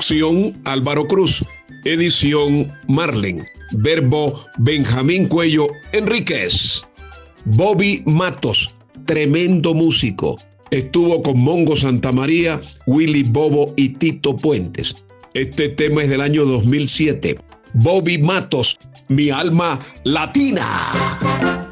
Producción Álvaro Cruz. Edición Marlen. Verbo Benjamín Cuello Enríquez. Bobby Matos, tremendo músico. Estuvo con Mongo Santamaría, Willy Bobo y Tito Puentes. Este tema es del año 2007. Bobby Matos, mi alma latina.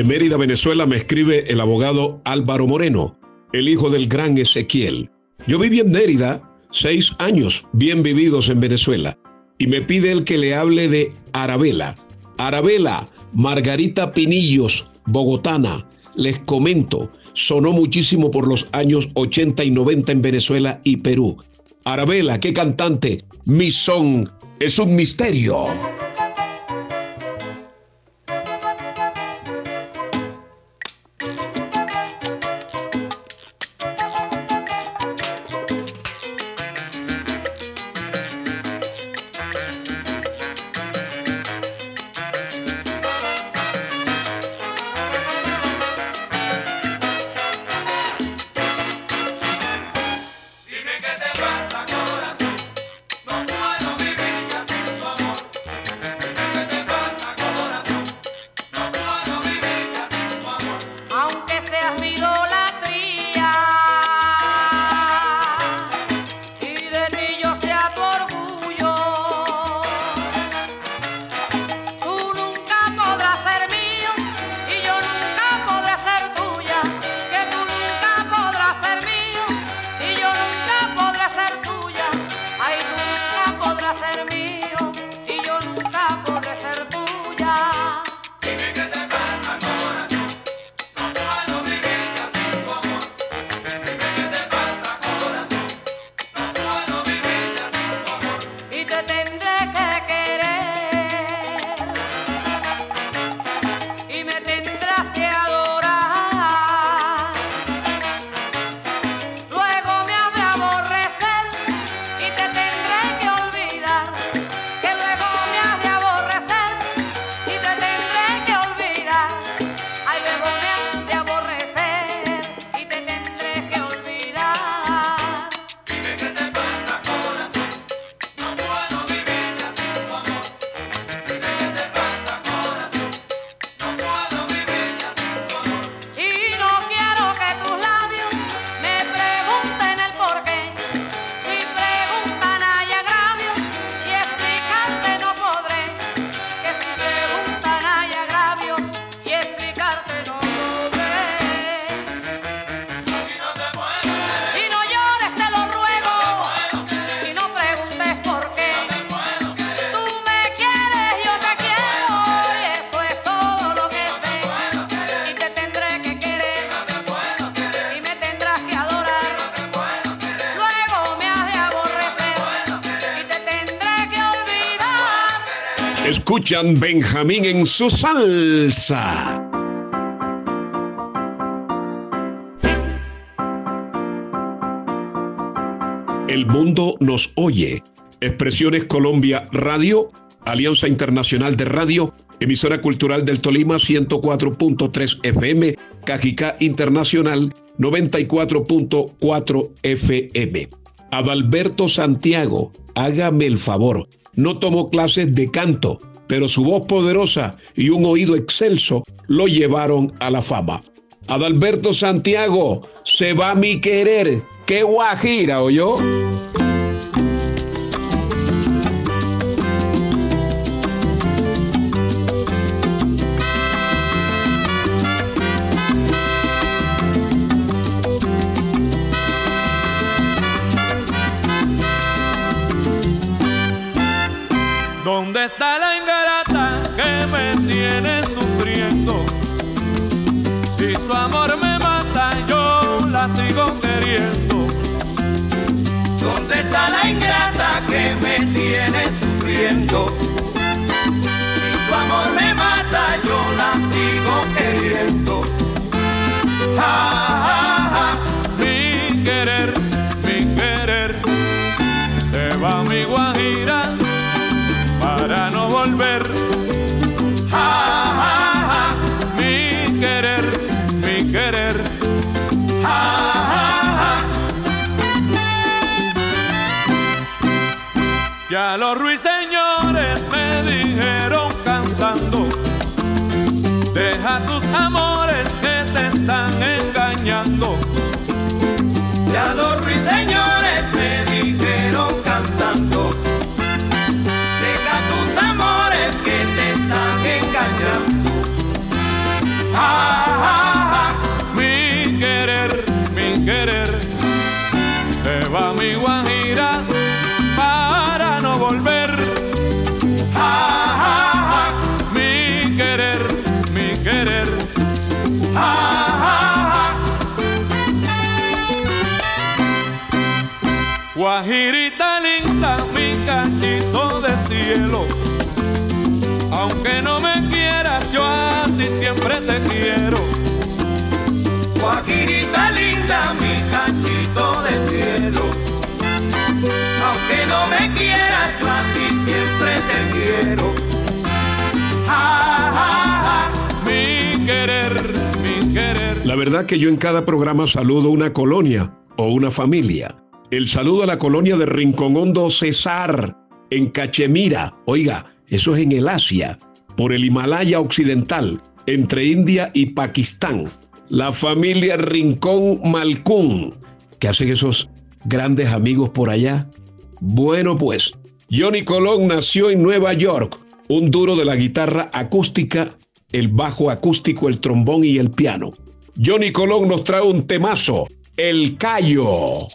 De Mérida, Venezuela, me escribe el abogado Álvaro Moreno, el hijo del gran Ezequiel. Yo viví en Mérida seis años bien vividos en Venezuela y me pide el que le hable de Arabela. Arabela, Margarita Pinillos, bogotana. Les comento, sonó muchísimo por los años 80 y 90 en Venezuela y Perú. Arabela, qué cantante, mi son es un misterio. Escuchan Benjamín en su salsa. El mundo nos oye. Expresiones Colombia Radio, Alianza Internacional de Radio, emisora cultural del Tolima 104.3 FM, Cajicá Internacional 94.4 FM. Adalberto Santiago, hágame el favor, no tomó clases de canto, pero su voz poderosa y un oído excelso lo llevaron a la fama. Adalberto Santiago, se va mi querer, qué guajira, me tiene sufriendo. Los ruiseñores me dijeron cantando, deja tus amores que te están verdad que yo en cada programa saludo una colonia o una familia. El saludo a la colonia de Rincón Hondo Cesar, en Cachemira. Oiga, eso es en el Asia, por el Himalaya Occidental, entre India y Pakistán. La familia Rincón Malcún, que hacen esos grandes amigos por allá. Bueno, pues, Johnny Colón nació en Nueva York, un duro de la guitarra acústica, el bajo acústico, el trombón y el piano. Johnny Colón nos trae un temazo, El Callo.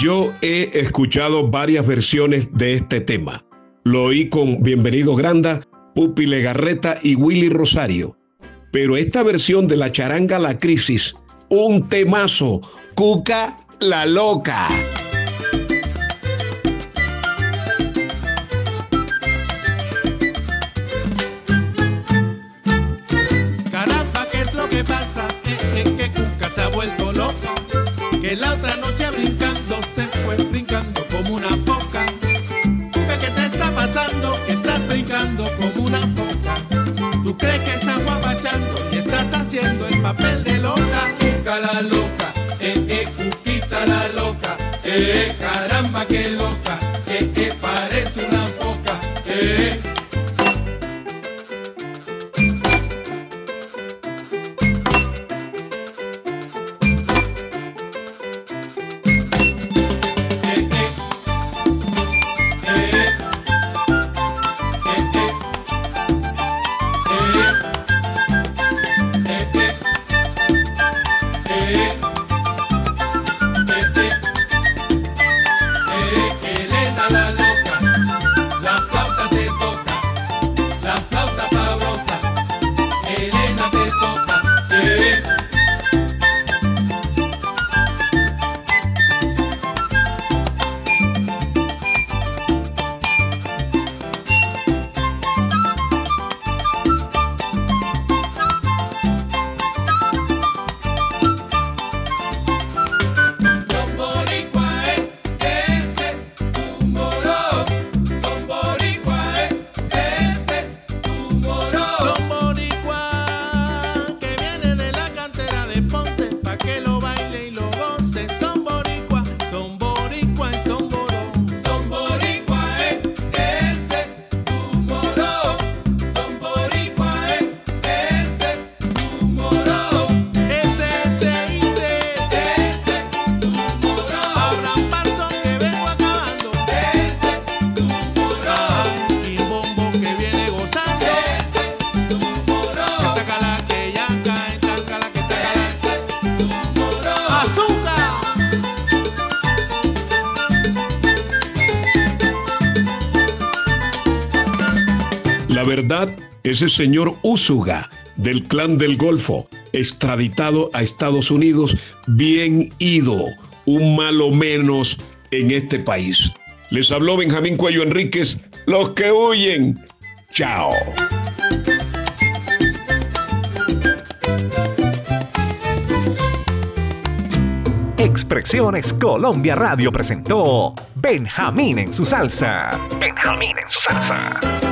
Yo he escuchado varias versiones de este tema. Lo oí con Bienvenido Granda, Pupi Legarreta y Willy Rosario. Pero esta versión de la charanga La Crisis, un temazo, Cuca la Loca. eh, caramba que ese señor Úsuga del clan del Golfo, extraditado a Estados Unidos, bien ido, un malo menos en este país. Les habló Benjamín Cuello Enríquez, los que huyen. Chao. Expresiones Colombia Radio presentó Benjamín en su salsa. Benjamín en su salsa.